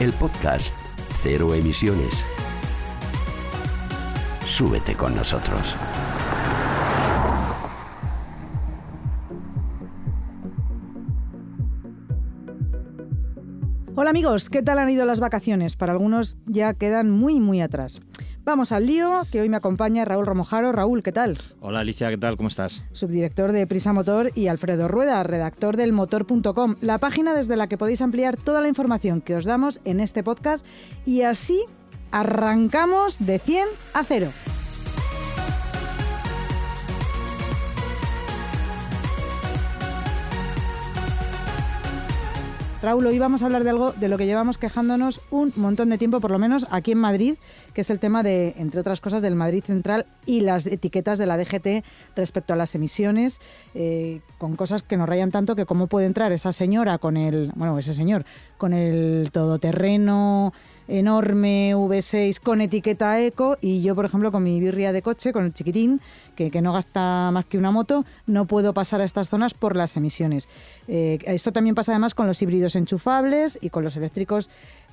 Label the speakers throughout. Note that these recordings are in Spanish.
Speaker 1: El podcast Cero Emisiones. Súbete con nosotros.
Speaker 2: Hola amigos, ¿qué tal han ido las vacaciones? Para algunos ya quedan muy, muy atrás. Vamos al lío, que hoy me acompaña Raúl Romojaro. Raúl, ¿qué tal?
Speaker 3: Hola Alicia, ¿qué tal? ¿Cómo estás?
Speaker 2: Subdirector de Prisa Motor y Alfredo Rueda, redactor del motor.com, la página desde la que podéis ampliar toda la información que os damos en este podcast y así arrancamos de 100 a 0. Raúl, hoy vamos a hablar de algo de lo que llevamos quejándonos un montón de tiempo, por lo menos aquí en Madrid, que es el tema de, entre otras cosas, del Madrid Central y las etiquetas de la DGT respecto a las emisiones, eh, con cosas que nos rayan tanto que cómo puede entrar esa señora con el, bueno, ese señor, con el todoterreno enorme V6 con etiqueta eco y yo, por ejemplo, con mi birria de coche, con el chiquitín, que, que no gasta más que una moto, no puedo pasar a estas zonas por las emisiones. Eh, esto también pasa además con los híbridos enchufables y con los eléctricos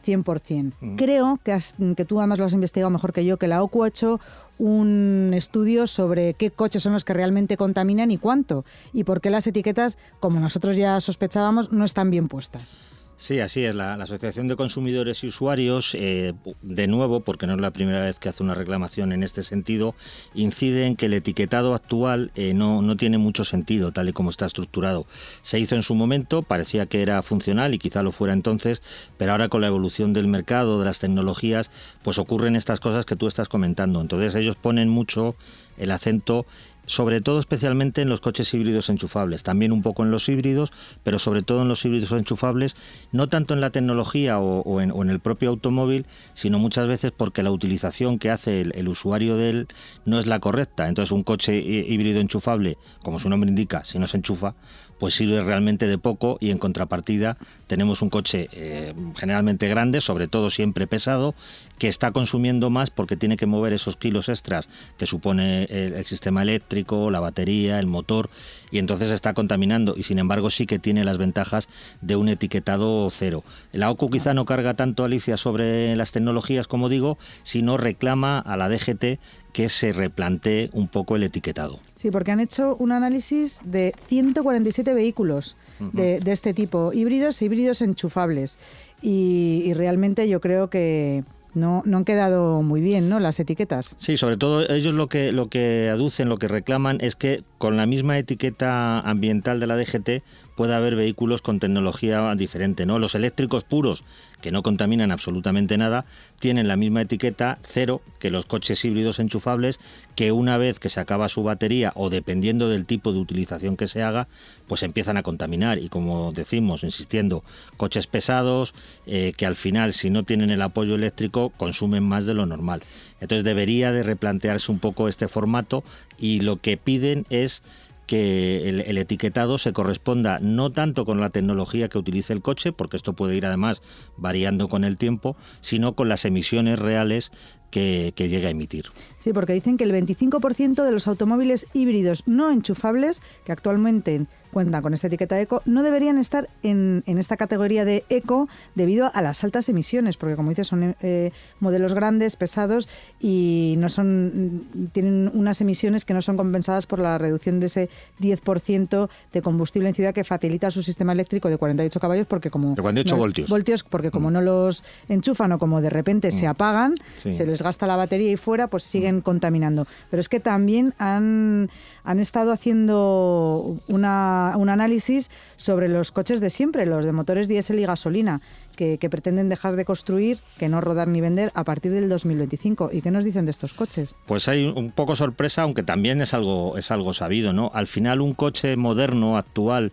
Speaker 2: 100%.
Speaker 3: Mm.
Speaker 2: Creo que, has- que tú además lo has investigado mejor que yo, que la OCU ha hecho un estudio sobre qué coches son los que realmente contaminan y cuánto, y por qué las etiquetas, como nosotros ya sospechábamos, no están bien puestas.
Speaker 3: Sí, así es. La, Asociación de Consumidores y Usuarios, eh, de nuevo, porque no es la primera vez que hace una reclamación en este sentido, incide en que el etiquetado actual eh, no, no tiene mucho sentido tal y como está estructurado. Se hizo en su momento, parecía que era funcional y quizá lo fuera entonces, pero ahora con la evolución del mercado, de las tecnologías, pues ocurren estas cosas que tú estás comentando. Entonces ellos ponen mucho el acento sobre todo especialmente en los coches híbridos enchufables, también un poco en los híbridos, pero sobre todo en los híbridos enchufables, no tanto en la tecnología o, en, el propio automóvil, sino muchas veces porque la utilización que hace el, el usuario de él no es la correcta. Entonces un coche hí- híbrido enchufable, como su nombre indica, si no se enchufa, pues sirve realmente de poco y en contrapartida tenemos un coche eh, generalmente grande, sobre todo siempre pesado, que está consumiendo más porque tiene que mover esos kilos extras que supone el, el sistema eléctrico, la batería, el motor y entonces está contaminando y sin embargo sí que tiene las ventajas de un etiquetado cero. La OCU quizá no carga tanto Alicia sobre las tecnologías como digo, sino reclama a la DGT que se replantee un poco el etiquetado.
Speaker 2: Sí, porque han hecho un análisis de 147 vehículos de, de este tipo, híbridos e híbridos enchufables. Y, y realmente yo creo que no, no han quedado muy bien, ¿no? Las etiquetas.
Speaker 3: Sí, sobre todo ellos lo que lo que aducen, lo que reclaman es que con la misma etiqueta ambiental de la DGT pueda haber vehículos con tecnología diferente, ¿no? Los eléctricos puros que no contaminan absolutamente nada tienen la misma etiqueta cero que los coches híbridos enchufables que una vez que se acaba su batería o dependiendo del tipo de utilización que se haga, pues empiezan a contaminar y como decimos, insistiendo, coches pesados eh, que al final si no tienen el apoyo eléctrico consumen más de lo normal. Entonces debería de replantearse un poco este formato y lo que piden es que el, etiquetado se corresponda no tanto con la tecnología que utilice el coche, porque esto puede ir además variando con el tiempo, sino con las emisiones reales que, que llegue a emitir.
Speaker 2: Sí, porque dicen que el 25% de los automóviles híbridos no enchufables, que actualmente cuentan con esta etiqueta eco, no deberían estar en, en esta categoría de eco debido a las altas emisiones, porque como dices, son eh, modelos grandes, pesados y no son tienen unas emisiones que no son compensadas por la reducción de ese 10% de combustible en ciudad que facilita su sistema eléctrico de 48 caballos, porque como
Speaker 3: De 48
Speaker 2: no-
Speaker 3: voltios.
Speaker 2: voltios, porque como no los enchufan o como de repente se apagan,
Speaker 3: Sí.
Speaker 2: se les gasta la batería y fuera, pues siguen contaminando. Pero es que también han, han estado haciendo una un análisis sobre los coches de siempre, los de motores diésel y gasolina, que, pretenden dejar de construir, que no rodar ni vender a partir del 2025. ¿Y qué nos dicen de estos coches?
Speaker 3: Pues hay un poco sorpresa, aunque también es algo, es algo sabido, ¿no? Al final un coche moderno, actual,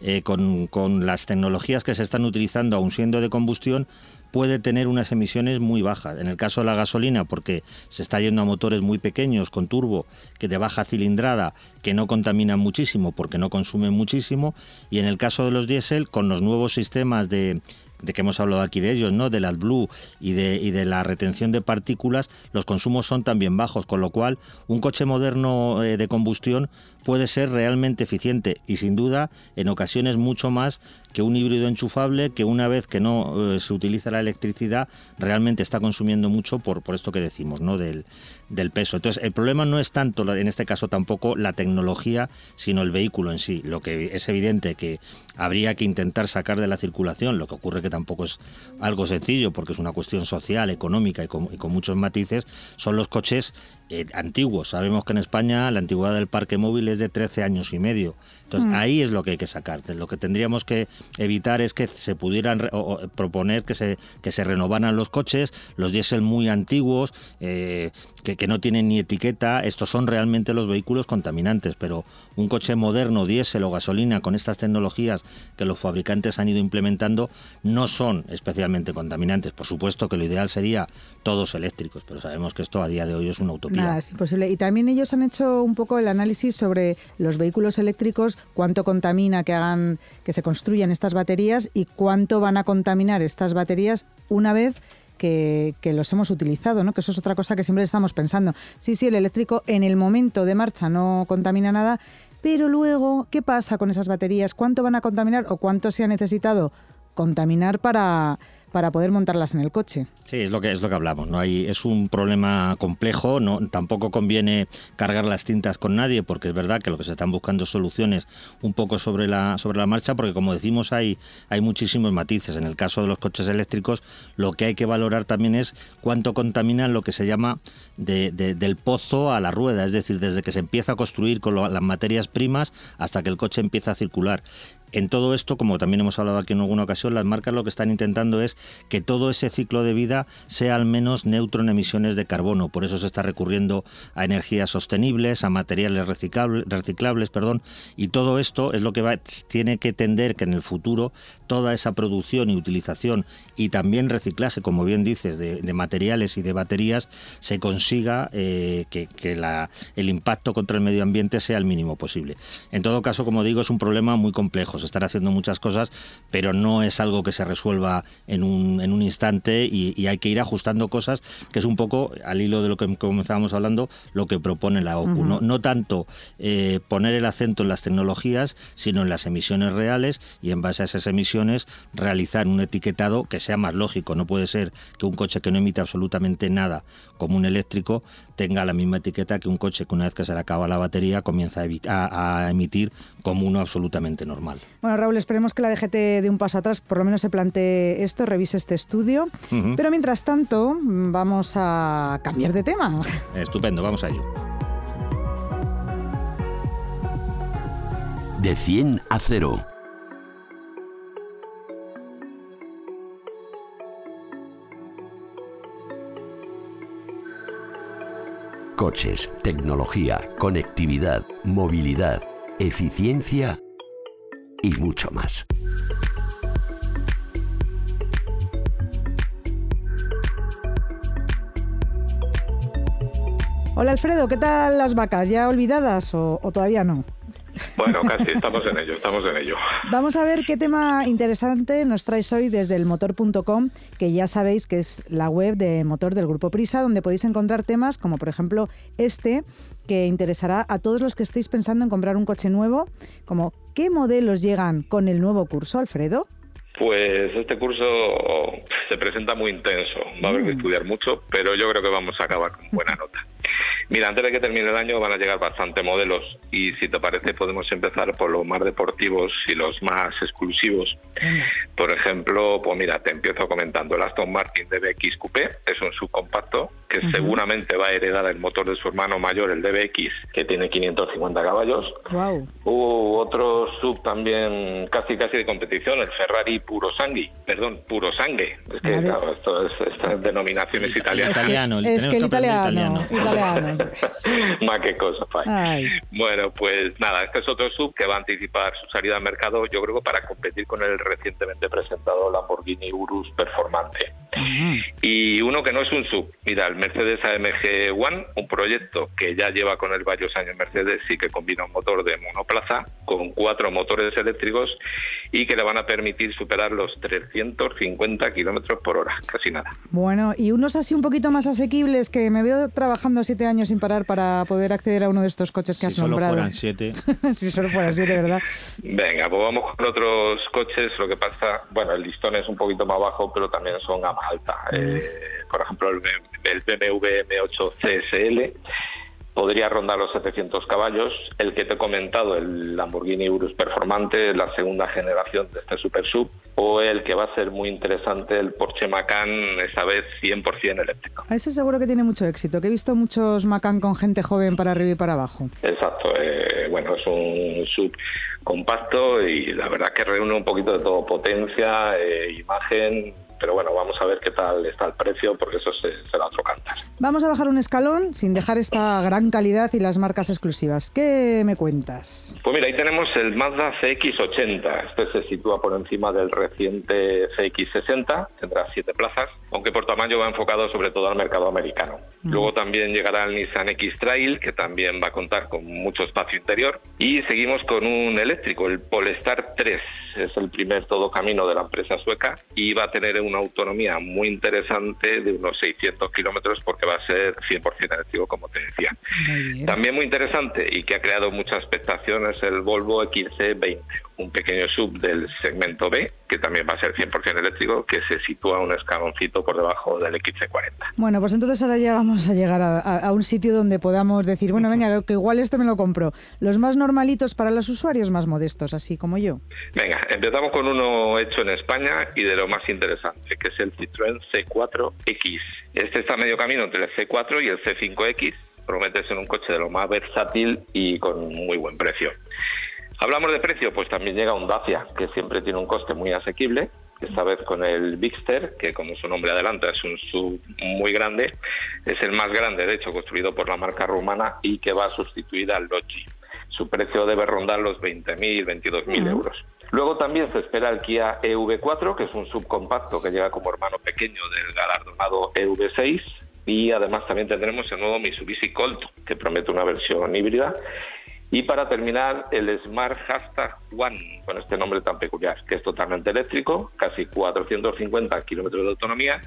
Speaker 3: eh, con, con las tecnologías que se están utilizando, aun siendo de combustión, puede tener unas emisiones muy bajas. En el caso de la gasolina, porque se está yendo a motores muy pequeños con turbo, que de baja cilindrada, que no contaminan muchísimo porque no consumen muchísimo, y en el caso de los diésel, con los nuevos sistemas de de que hemos hablado aquí de ellos, ¿no? Del AdBlue y de, y de la retención de partículas, los consumos son también bajos, con lo cual un coche moderno eh, de combustión puede ser realmente eficiente y sin duda en ocasiones mucho más que un híbrido enchufable que una vez que no eh, se utiliza la electricidad realmente está consumiendo mucho por, por esto que decimos, ¿no? Del, del peso. Entonces, el problema no es tanto, en este caso tampoco, la tecnología, sino el vehículo en sí. Lo que es evidente que habría que intentar sacar de la circulación, lo que ocurre que tampoco es algo sencillo, porque es una cuestión social, económica y con, muchos matices, son los coches eh, antiguos. Sabemos que en España la antigüedad del parque móvil es de 13 años y medio. Entonces, mm. ahí es lo que hay que sacar. Lo que tendríamos que evitar es que se pudieran proponer que se, que se renovaran los coches, los diésel muy antiguos, eh, que, que, no tienen ni etiqueta. Estos son realmente los vehículos contaminantes, pero un coche moderno, diésel o gasolina, con estas tecnologías que los fabricantes han ido implementando, no son especialmente contaminantes. Por supuesto que lo ideal sería todos eléctricos, pero sabemos que esto a día de hoy es una utopía.
Speaker 2: Es imposible. Y también ellos han hecho un poco el análisis sobre los vehículos eléctricos, cuánto contamina que hagan, que se construyan estas baterías y cuánto van a contaminar estas baterías una vez que, que, los hemos utilizado, ¿no? que eso es otra cosa que siempre estamos pensando. Sí, sí, el eléctrico en el momento de marcha no contamina nada, pero luego, ¿qué pasa con esas baterías? ¿Cuánto van a contaminar o cuánto se ha necesitado contaminar para, para poder montarlas en el coche.
Speaker 3: Sí, es lo que es lo que hablamos, ¿no? Hay, es un problema complejo, no tampoco conviene cargar las tintas con nadie, porque es verdad que lo que se están buscando soluciones un poco sobre la, sobre la marcha, porque como decimos hay, hay muchísimos matices. En el caso de los coches eléctricos, lo que hay que valorar también es cuánto contaminan lo que se llama del pozo a la rueda, es decir, desde que se empieza a construir con las materias primas hasta que el coche empieza a circular. En todo esto, como también hemos hablado aquí en alguna ocasión, las marcas lo que están intentando es que todo ese ciclo de vida sea al menos neutro en emisiones de carbono. Por eso se está recurriendo a energías sostenibles, a materiales reciclables, perdón, y todo esto es lo que tiene que tender que en el futuro toda esa producción y utilización y también reciclaje, como bien dices, de, materiales y de baterías se consiga eh, que, el impacto contra el medio ambiente sea el mínimo posible. En todo caso, como digo, es un problema muy complejo estar haciendo muchas cosas, pero no es algo que se resuelva en un, en un instante y, hay que ir ajustando cosas, que es un poco, al hilo de lo que comenzábamos hablando, lo que propone la OCU. no, tanto eh, poner el acento en las tecnologías, sino en las emisiones reales y en base a esas emisiones realizar un etiquetado que sea más lógico. No puede ser que un coche que no emite absolutamente nada, como un eléctrico, tenga la misma etiqueta que un coche que una vez que se le acaba la batería comienza a, a emitir como uno absolutamente normal.
Speaker 2: Bueno, Raúl, esperemos que la DGT de un paso atrás por lo menos se plantee esto, revise este estudio. Pero mientras tanto, vamos a cambiar de tema.
Speaker 3: Estupendo, vamos a ello.
Speaker 1: De 100 a 0. Coches, tecnología, conectividad, movilidad, eficiencia y mucho más.
Speaker 2: Hola Alfredo, ¿qué tal las vacas? ¿Ya olvidadas o, todavía no?
Speaker 4: Bueno, casi, estamos en ello, estamos en ello.
Speaker 2: Vamos a ver qué tema interesante nos traes hoy desde el motor.com, que ya sabéis que es la web de motor del Grupo Prisa, donde podéis encontrar temas como por ejemplo este, que interesará a todos los que estéis pensando en comprar un coche nuevo, como ¿qué modelos llegan con el nuevo curso, Alfredo?
Speaker 4: Pues este curso se presenta muy intenso, va a haber que mm. estudiar mucho, pero yo creo que vamos a acabar con buena nota. Mira, antes de que termine el año van a llegar bastante modelos y si te parece podemos empezar por los más deportivos y los más exclusivos. Por ejemplo, pues mira, te empiezo comentando, el Aston Martin DBX Coupé es un subcompacto que seguramente va a heredar el motor de su hermano mayor, el DBX, que tiene 550 caballos.
Speaker 2: Wow.
Speaker 4: Hubo otro sub también casi casi de competición, el Ferrari Puro Sangue, perdón, Puro Sangue. Es que claro, esto es, estas denominaciones italianas.
Speaker 3: Italiano,
Speaker 2: Es que el italiano, italiano.
Speaker 4: Más que cosa. Bueno, pues nada, este es otro sub que va a anticipar su salida al mercado, yo creo, para competir con el recientemente presentado Lamborghini Urus Performante. Y uno que no es un sub, mira, el Mercedes AMG One, un proyecto que ya lleva con él varios años Mercedes y que combina un motor de monoplaza con cuatro motores eléctricos y que le van a permitir superar los 350 kilómetros por hora, casi nada.
Speaker 2: Bueno, y unos así un poquito más asequibles que me veo trabajando siete años sin parar para poder acceder a uno de estos coches que
Speaker 3: si
Speaker 2: has nombrado.
Speaker 3: solo fueran siete.
Speaker 2: si solo fueran siete, ¿verdad?
Speaker 4: Venga, pues vamos con otros coches. Lo que pasa, bueno, el listón es un poquito más bajo, pero también son gama alta. Eh, por ejemplo, el, el BMW M8 CSL podría rondar los 700 caballos. El que te he comentado, el Lamborghini Urus Performante, la segunda generación de este Super Sub, o el que va a ser muy interesante, el Porsche Macan, esta vez 100% eléctrico.
Speaker 2: A ese seguro que tiene mucho éxito, que he visto muchos Macan con gente joven para arriba y para abajo.
Speaker 4: Exacto, eh, bueno, es un sub compacto y la verdad que reúne un poquito de todo, potencia, eh, imagen, pero bueno, vamos a ver qué tal está el precio porque eso se, será otro cantar.
Speaker 2: Vamos a bajar un escalón sin dejar esta gran calidad y las marcas exclusivas. ¿Qué me cuentas?
Speaker 4: Pues mira, ahí tenemos el Mazda CX80. Este se sitúa por encima del reciente CX60, tendrá siete plazas, aunque por tamaño va enfocado sobre todo al mercado americano.
Speaker 2: Mm.
Speaker 4: Luego también llegará el Nissan X-Trail, que también va a contar con mucho espacio interior. Y seguimos con un eléctrico, el Polestar 3. Es el primer todo camino de la empresa sueca y va a tener una autonomía muy interesante de unos 600 kilómetros porque va a ser 100% eléctrico, como te decía.
Speaker 2: Muy.
Speaker 4: También muy interesante y que ha creado mucha expectación es el Volvo XC20, un pequeño sub del segmento B, que también va a ser 100% eléctrico, que se sitúa un escaloncito por debajo del XC40.
Speaker 2: Bueno, pues entonces ahora ya vamos a llegar a, a- a un sitio donde podamos decir, bueno, venga, que igual este me lo compro. Los más normalitos para los usuarios más modestos, así como yo.
Speaker 4: Venga, empezamos con uno hecho en España y de lo más interesante, que es el Citroën C4X. Este está a medio camino entre el C4 y el C5X. Promete ser un coche de lo más versátil y con muy buen precio. Hablamos de precio, pues también llega un Dacia, que siempre tiene un coste muy asequible, esta vez con el Bigster, que como su nombre adelanta es un sub muy grande, es el más grande, de hecho, construido por la marca rumana y que va a sustituir al Logi. Su precio debe rondar los 20.000, 22.000 euros. Luego también se espera el Kia EV4, que es un subcompacto que llega como hermano pequeño del galardonado EV6. Y además también tendremos el nuevo Mitsubishi Colt, que promete una versión híbrida. Y para terminar, el Smart Hashtag One, con este nombre tan peculiar, que es totalmente eléctrico, casi 450 kilómetros de autonomía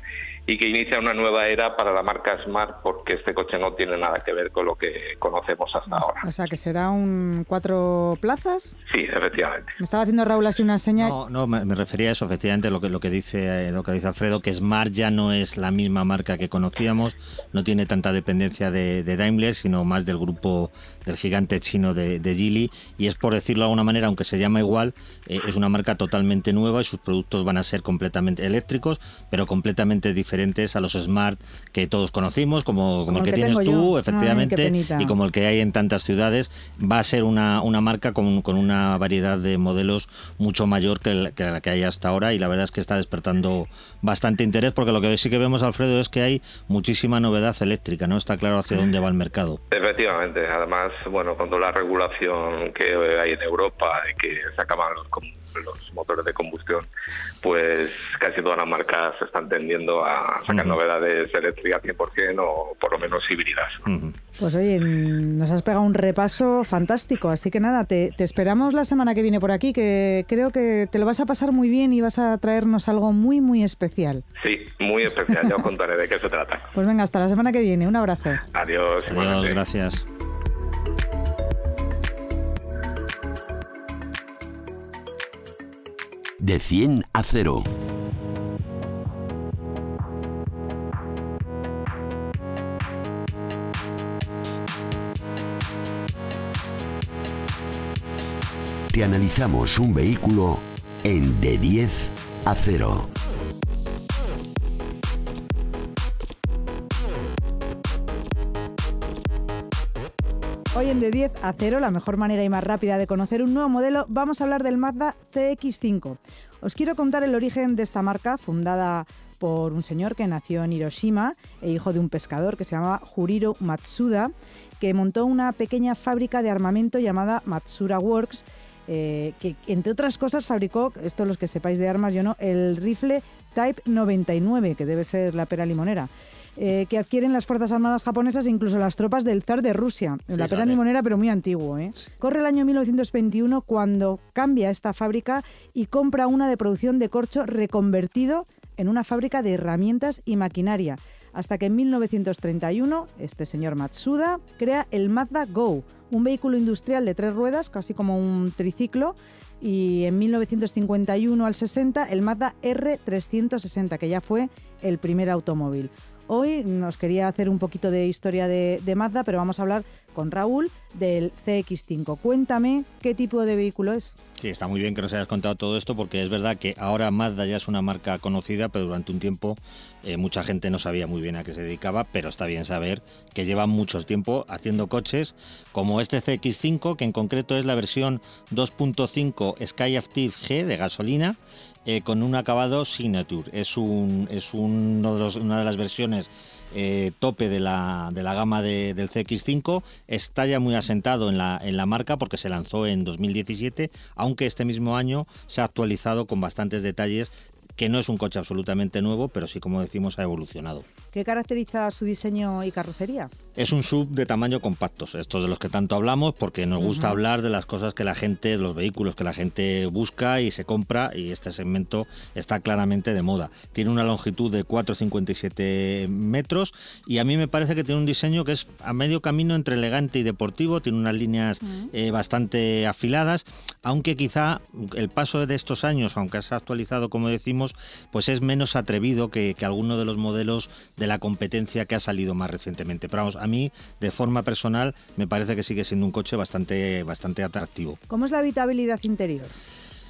Speaker 4: y que inicia una nueva era para la marca Smart porque este coche no tiene nada que ver con lo que conocemos hasta ahora.
Speaker 2: O sea, que será un cuatro plazas.
Speaker 4: Sí, efectivamente.
Speaker 2: Me estaba haciendo Raúl así una seña.
Speaker 3: No, no, me, me refería a eso, efectivamente, lo que, lo que dice eh, lo que dice Alfredo, que Smart ya no es la misma marca que conocíamos, no tiene tanta dependencia de, de Daimler, sino más del grupo del gigante chino de, de Geely, y es por decirlo de alguna manera, aunque se llama igual, eh, es una marca totalmente nueva y sus productos van a ser completamente eléctricos, pero completamente diferentes a los Smart que todos conocimos, como, como el que, tienes
Speaker 2: yo.
Speaker 3: tú,
Speaker 2: Ay,
Speaker 3: efectivamente, y como el que hay en tantas ciudades, va a ser una, una marca con, con una variedad de modelos mucho mayor que, el- que la que hay hasta ahora y la verdad es que está despertando bastante interés porque lo que sí que vemos, Alfredo, es que hay muchísima novedad eléctrica, ¿no? Está claro hacia dónde va el mercado.
Speaker 4: Efectivamente, además, bueno, con toda la regulación que hay en Europa que se acaban los, los motores de combustión, pues casi todas las marcas se están tendiendo a sacar
Speaker 3: Ujú.
Speaker 4: novedades eléctricas 100% o por lo menos híbridas.
Speaker 2: Pues oye, nos has pegado un repaso fantástico, así que nada, te, te esperamos la semana que viene por aquí, que creo que te lo vas a pasar muy bien y vas a traernos algo muy, muy especial.
Speaker 4: Sí, muy especial, ya os contaré de qué se trata.
Speaker 2: Pues venga, hasta la semana que viene, un abrazo.
Speaker 4: Adiós.
Speaker 3: Adiós, gracias.
Speaker 1: de 100 a 0. Te analizamos un vehículo en de 10 a 0.
Speaker 2: De 10 a 0, la mejor manera y más rápida de conocer un nuevo modelo, vamos a hablar del Mazda CX5. Os quiero contar el origen de esta marca, fundada por un señor que nació en Hiroshima e hijo de un pescador que se llamaba Juriro Matsuda, que montó una pequeña fábrica de armamento llamada Matsura Works, eh, que entre otras cosas fabricó, esto los que sepáis de armas, yo no, el rifle Type 99, que debe ser la pera limonera. Eh, que adquieren las Fuerzas Armadas japonesas e incluso las tropas del zar de Rusia. La pera limonera, pero muy antiguo. ¿eh? Corre el año 1921 cuando cambia esta fábrica y compra una de producción de corcho reconvertido en una fábrica de herramientas y maquinaria. Hasta que en 1931 este señor Matsuda crea el Mazda Go, un vehículo industrial de tres ruedas, casi como un triciclo, y en 1951 al 60 el Mazda R360, que ya fue el primer automóvil. Hoy nos quería hacer un poquito de historia de, Mazda, pero vamos a hablar con Raúl del CX5. Cuéntame qué tipo de vehículo es.
Speaker 3: Sí, está muy bien que nos hayas contado todo esto porque es verdad que ahora Mazda ya es una marca conocida, pero durante un tiempo eh, mucha gente no sabía muy bien a qué se dedicaba, pero está bien saber que llevan mucho tiempo haciendo coches como este CX5, que en concreto es la versión 2.5 Skyactiv G de gasolina eh, con un acabado Signature. Es, un, es uno de una de las versiones eh, tope de la, de la gama del CX5. Está ya muy asentado en la, en la marca porque se lanzó en 2017, aunque este mismo año se ha actualizado con bastantes detalles que no es un coche absolutamente nuevo, pero sí, como decimos, ha evolucionado.
Speaker 2: ¿Qué caracteriza su diseño y carrocería?
Speaker 3: Es un sub de tamaño compactos, estos de los que tanto hablamos, porque nos gusta hablar de las cosas que la gente, de los vehículos que la gente busca y se compra, y este segmento está claramente de moda. Tiene una longitud de 4,57 metros y a mí me parece que tiene un diseño que es a medio camino entre elegante y deportivo, tiene unas líneas eh, bastante afiladas, aunque quizá el paso de estos años, aunque se ha actualizado como decimos, pues es menos atrevido que, alguno de los modelos de la competencia que ha salido más recientemente. Pero vamos, a mí, de forma personal, me parece que sigue siendo un coche bastante, bastante atractivo.
Speaker 2: ¿Cómo es la habitabilidad interior?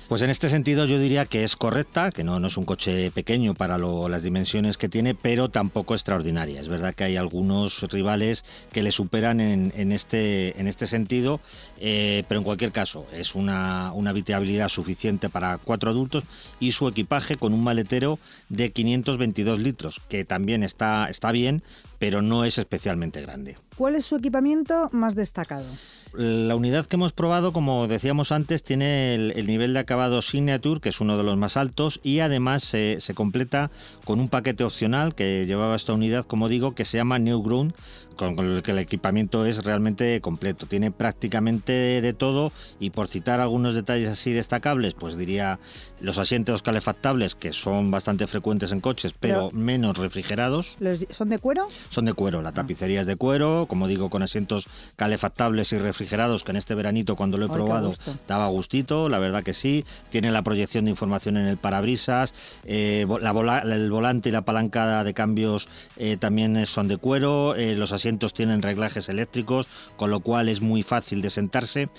Speaker 3: Pues en este sentido yo diría que es correcta, que no, no es un coche pequeño para las dimensiones que tiene, pero tampoco extraordinaria. Es verdad que hay algunos rivales que le superan en, este, en este sentido, eh, pero en cualquier caso es una, una habitabilidad suficiente para cuatro adultos y su equipaje con un maletero de 522 litros, que también está, está bien, pero no es especialmente grande.
Speaker 2: ¿Cuál es su equipamiento más destacado?
Speaker 3: La unidad que hemos probado, como decíamos antes, tiene el, nivel de acabado Signature, que es uno de los más altos, y además se, completa con un paquete opcional que llevaba esta unidad, como digo, que se llama New Ground, con, el que el equipamiento es realmente completo. Tiene prácticamente de todo y por citar algunos detalles así destacables, pues diría los asientos calefactables, que son bastante frecuentes en coches, pero, menos refrigerados.
Speaker 2: ¿Son de cuero?
Speaker 3: Son de cuero, la tapicería es de cuero, como digo, con asientos calefactables y refrigerados, que en este veranito cuando lo he probado daba gustito, la verdad que sí. Tiene la proyección de información en el parabrisas, eh, el volante y la palanca de cambios eh, también son de cuero, eh, los asientos tienen reglajes eléctricos, con lo cual es muy fácil de sentarse.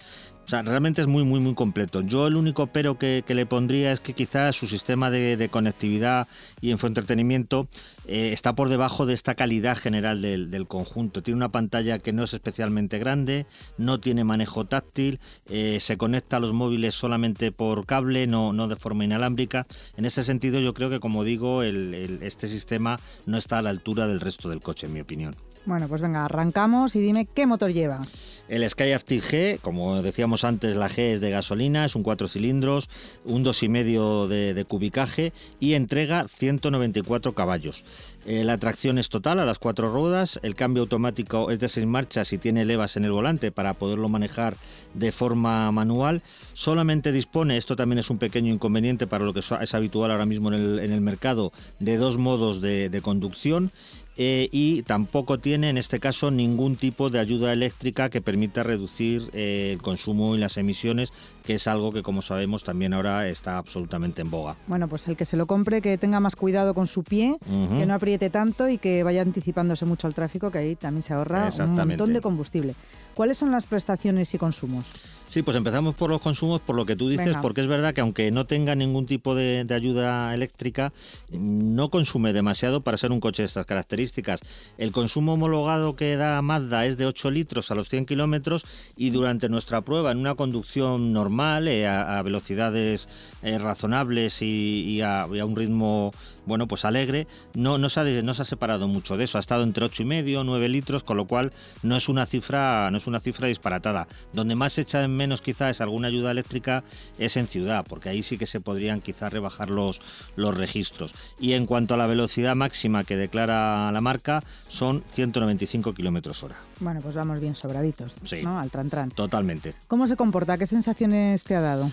Speaker 3: O sea, realmente es muy, muy, muy completo. Yo el único pero que, le pondría es que quizás su sistema de, conectividad y infoentretenimiento eh, está por debajo de esta calidad general del, conjunto. Tiene una pantalla que no es especialmente grande, no tiene manejo táctil, eh, se conecta a los móviles solamente por cable, no, no de forma inalámbrica. En ese sentido yo creo que, como digo, este sistema no está a la altura del resto del coche, en mi opinión.
Speaker 2: Bueno, pues venga, arrancamos y dime qué motor lleva.
Speaker 3: El Skyactiv G, como decíamos antes, la G es de gasolina, es un 4 cilindros, un 2,5 de, de cubicaje y entrega 194 caballos. Eh, la tracción es total a las cuatro ruedas, el cambio automático es de seis marchas y tiene levas en el volante para poderlo manejar de forma manual. Solamente dispone, esto también es un pequeño inconveniente para lo que es habitual ahora mismo en el, mercado, de dos modos de conducción eh, y tampoco tiene en este caso ningún tipo de ayuda eléctrica que permita reducir eh, el consumo y las emisiones, que es algo que como sabemos también ahora está absolutamente en boga.
Speaker 2: Bueno, pues el que se lo compre que tenga más cuidado con su pie, que no apriete tanto y que vaya anticipándose mucho al tráfico, que ahí también se ahorra un montón de combustible. ¿Cuáles son las prestaciones y consumos?
Speaker 3: Sí, pues empezamos por los consumos, por lo que tú dices, porque es verdad que aunque no tenga ningún tipo de, ayuda eléctrica, no consume demasiado para ser un coche de estas características. El consumo homologado que da Mazda es de 8 litros a los 100 kilómetros y durante nuestra prueba en una conducción normal, eh, a, velocidades eh, razonables y, a, un ritmo bueno, pues alegre, no, no, se ha, no se ha separado mucho de eso. Ha estado entre 8 y medio, 9 litros, con lo cual no es una cifra, no es una cifra disparatada. Donde más se echa en menos quizás alguna ayuda eléctrica es en ciudad, porque ahí sí que se podrían quizás rebajar los, los registros. Y en cuanto a la velocidad máxima que declara la marca, son 195 kilómetros hora.
Speaker 2: Bueno, pues vamos bien sobraditos, ¿no? Al tran, tran.
Speaker 3: Totalmente.
Speaker 2: ¿Cómo se comporta? ¿Qué sensaciones te ha dado?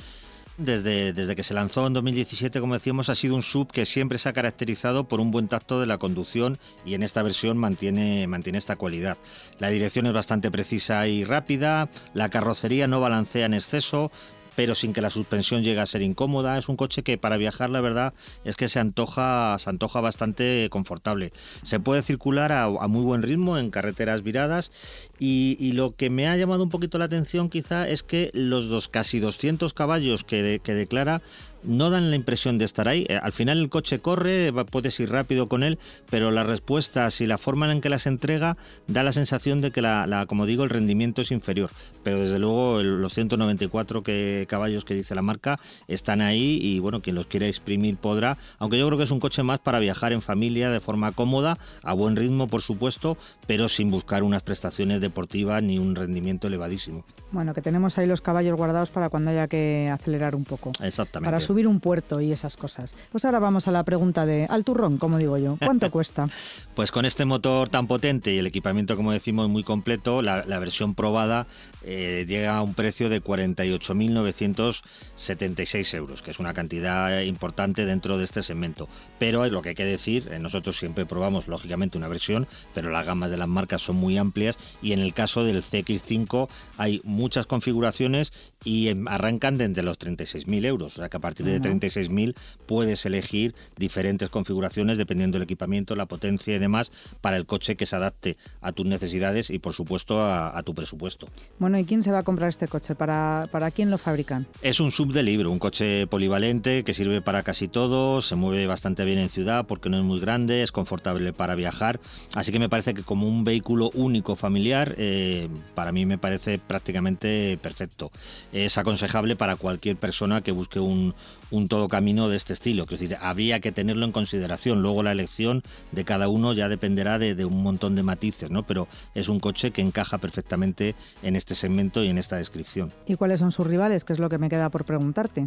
Speaker 3: Desde, desde, que se lanzó en 2017, como decíamos, ha sido un sub que siempre se ha caracterizado por un buen tacto de la conducción y en esta versión mantiene, mantiene esta cualidad. La dirección es bastante precisa y rápida, la carrocería no balancea en exceso, pero sin que la suspensión llegue a ser incómoda. Es un coche que para viajar, la verdad, es que se antoja, se antoja bastante confortable. Se puede circular a, muy buen ritmo en carreteras viradas y, lo que me ha llamado un poquito la atención quizá es que los dos casi 200 caballos que, que declara no dan la impresión de estar ahí. Eh, al final el coche corre, puedes ir rápido con él, pero las respuestas y la forma en que las entrega da la sensación de que, la, como digo, el rendimiento es inferior. Pero desde luego los 194 que, caballos que dice la marca están ahí y bueno, quien los quiera exprimir podrá. Aunque yo creo que es un coche más para viajar en familia de forma cómoda, a buen ritmo por supuesto, pero sin buscar unas prestaciones deportivas ni un rendimiento elevadísimo.
Speaker 2: Bueno, que tenemos ahí los caballos guardados para cuando haya que acelerar un poco.
Speaker 3: Exactamente.
Speaker 2: Para subir un puerto y esas cosas. Pues ahora vamos a la pregunta de al turrón, como digo yo. ¿Cuánto cuesta?
Speaker 3: Pues con este motor tan potente y el equipamiento, como decimos, muy completo, la, versión probada eh, llega a un precio de 48.976 euros, que es una cantidad importante dentro de este segmento. Pero es lo que hay que decir, eh, nosotros siempre probamos, lógicamente, una versión, pero las gamas de las marcas son muy amplias y en el caso del CX5 hay muchas configuraciones y em, arrancan desde los 36.000 euros. O sea que a partir de 36.000 puedes elegir diferentes configuraciones dependiendo del equipamiento, la potencia y demás para el coche que se adapte a tus necesidades y por supuesto a, tu presupuesto.
Speaker 2: Bueno, ¿y quién se va a comprar este coche? ¿Para, ¿Para quién lo fabrican?
Speaker 3: Es un sub de libro, un coche polivalente que sirve para casi todo, se mueve bastante bien en ciudad porque no es muy grande, es confortable para viajar, así que me parece que como un vehículo único familiar, eh, para mí me parece prácticamente perfecto es aconsejable para cualquier persona que busque un, un todo camino de este estilo. Es decir, habría que tenerlo en consideración. Luego la elección de cada uno ya dependerá de, un montón de matices, ¿no? Pero es un coche que encaja perfectamente en este segmento y en esta descripción.
Speaker 2: ¿Y cuáles son sus rivales? Que es lo que me queda por preguntarte,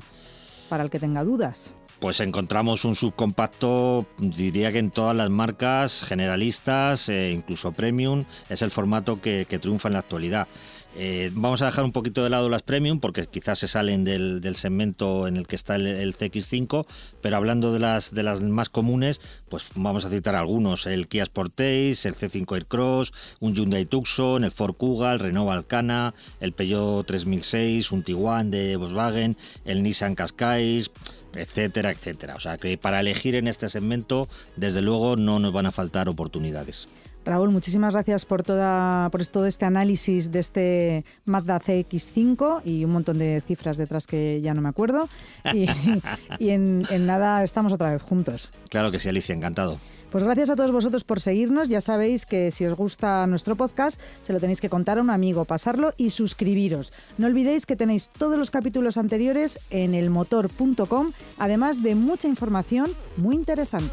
Speaker 2: para el que tenga dudas.
Speaker 3: Pues encontramos un subcompacto, diría que en todas las marcas generalistas, e incluso premium, es el formato que triunfa en la actualidad. Eh, vamos a dejar un poquito de lado las premium porque quizás se salen del, segmento en el que está el, CX5, pero hablando de las, más comunes, pues vamos a citar algunos, el Kia Sportage, el C5 Aircross, un Hyundai Tucson, el Ford Kuga, el Renault Alcana, el Peugeot 3006, un Tiguan de Volkswagen, el Nissan Qashqai etcétera, etcétera. O sea que para elegir en este segmento, desde luego no nos van a faltar oportunidades.
Speaker 2: Raúl, muchísimas gracias por, toda, por todo este análisis de este Mazda CX5 y un montón de cifras detrás que ya no me acuerdo. Y, en, nada estamos otra vez juntos.
Speaker 3: Claro que sí, Alicia, encantado.
Speaker 2: Pues gracias a todos vosotros por seguirnos. Ya sabéis que si os gusta nuestro podcast, se lo tenéis que contar a un amigo, pasarlo y suscribiros. No olvidéis que tenéis todos los capítulos anteriores en elmotor.com, además de mucha información muy interesante.